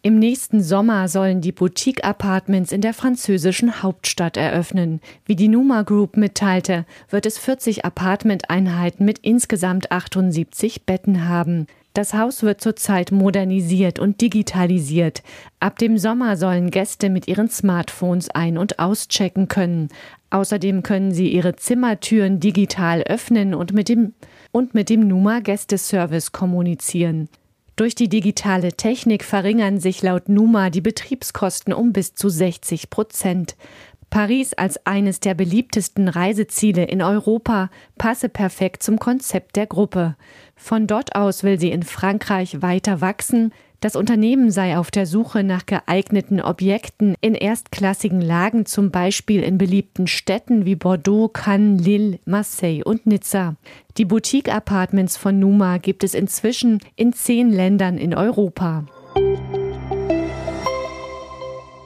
Im nächsten Sommer sollen die Boutique-Apartments in der französischen Hauptstadt eröffnen. Wie die Numa Group mitteilte, wird es 40 Apartmenteinheiten mit insgesamt 78 Betten haben. Das Haus wird zurzeit modernisiert und digitalisiert. Ab dem Sommer sollen Gäste mit ihren Smartphones ein- und auschecken können. Außerdem können sie ihre Zimmertüren digital öffnen und mit dem, und mit dem Numa Gästeservice kommunizieren. Durch die digitale Technik verringern sich laut Numa die Betriebskosten um bis zu 60 Prozent. Paris als eines der beliebtesten Reiseziele in Europa passe perfekt zum Konzept der Gruppe. Von dort aus will sie in Frankreich weiter wachsen, das Unternehmen sei auf der Suche nach geeigneten Objekten in erstklassigen Lagen, zum Beispiel in beliebten Städten wie Bordeaux, Cannes, Lille, Marseille und Nizza. Die Boutique-Apartments von Numa gibt es inzwischen in zehn Ländern in Europa.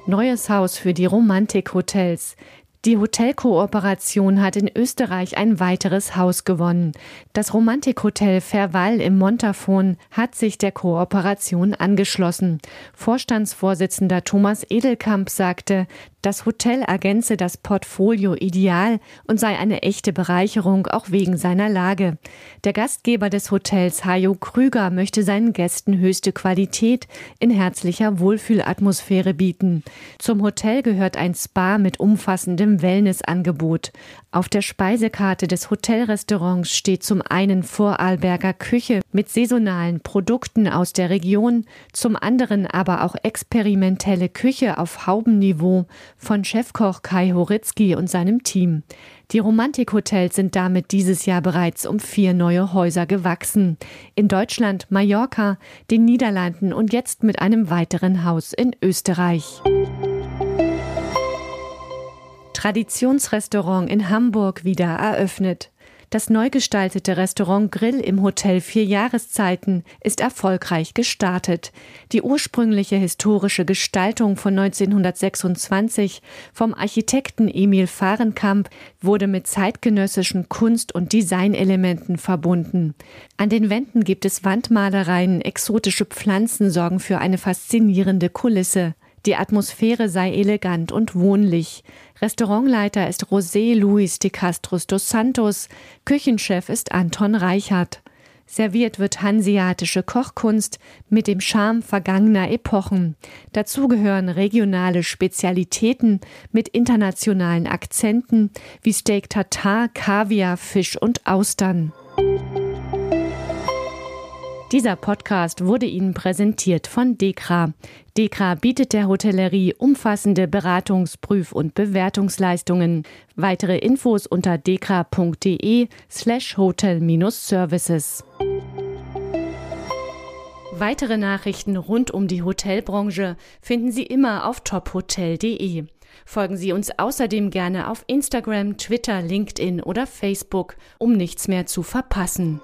Neues Haus für die Romantik-Hotels. Die Hotelkooperation hat in Österreich ein weiteres Haus gewonnen. Das Romantikhotel Verwall im Montafon hat sich der Kooperation angeschlossen. Vorstandsvorsitzender Thomas Edelkamp sagte, das Hotel ergänze das Portfolio ideal und sei eine echte Bereicherung auch wegen seiner Lage. Der Gastgeber des Hotels Hajo Krüger möchte seinen Gästen höchste Qualität in herzlicher Wohlfühlatmosphäre bieten. Zum Hotel gehört ein Spa mit umfassendem Wellnessangebot. Auf der Speisekarte des Hotelrestaurants steht zum einen Vorarlberger Küche mit saisonalen Produkten aus der Region, zum anderen aber auch experimentelle Küche auf Haubenniveau von Chefkoch Kai Horitzky und seinem Team. Die Romantikhotels sind damit dieses Jahr bereits um vier neue Häuser gewachsen. In Deutschland, Mallorca, den Niederlanden und jetzt mit einem weiteren Haus in Österreich. Traditionsrestaurant in Hamburg wieder eröffnet. Das neu gestaltete Restaurant Grill im Hotel Vier Jahreszeiten ist erfolgreich gestartet. Die ursprüngliche historische Gestaltung von 1926 vom Architekten Emil Fahrenkamp wurde mit zeitgenössischen Kunst- und Designelementen verbunden. An den Wänden gibt es Wandmalereien, exotische Pflanzen sorgen für eine faszinierende Kulisse. Die Atmosphäre sei elegant und wohnlich. Restaurantleiter ist José Luis de Castros dos Santos, Küchenchef ist Anton Reichert. Serviert wird hanseatische Kochkunst mit dem Charme vergangener Epochen. Dazu gehören regionale Spezialitäten mit internationalen Akzenten wie Steak Tartar, Kaviar, Fisch und Austern. Dieser Podcast wurde Ihnen präsentiert von Dekra. Dekra bietet der Hotellerie umfassende Beratungs-, Prüf- und Bewertungsleistungen. Weitere Infos unter dekra.de slash hotel-services. Weitere Nachrichten rund um die Hotelbranche finden Sie immer auf tophotel.de. Folgen Sie uns außerdem gerne auf Instagram, Twitter, LinkedIn oder Facebook, um nichts mehr zu verpassen.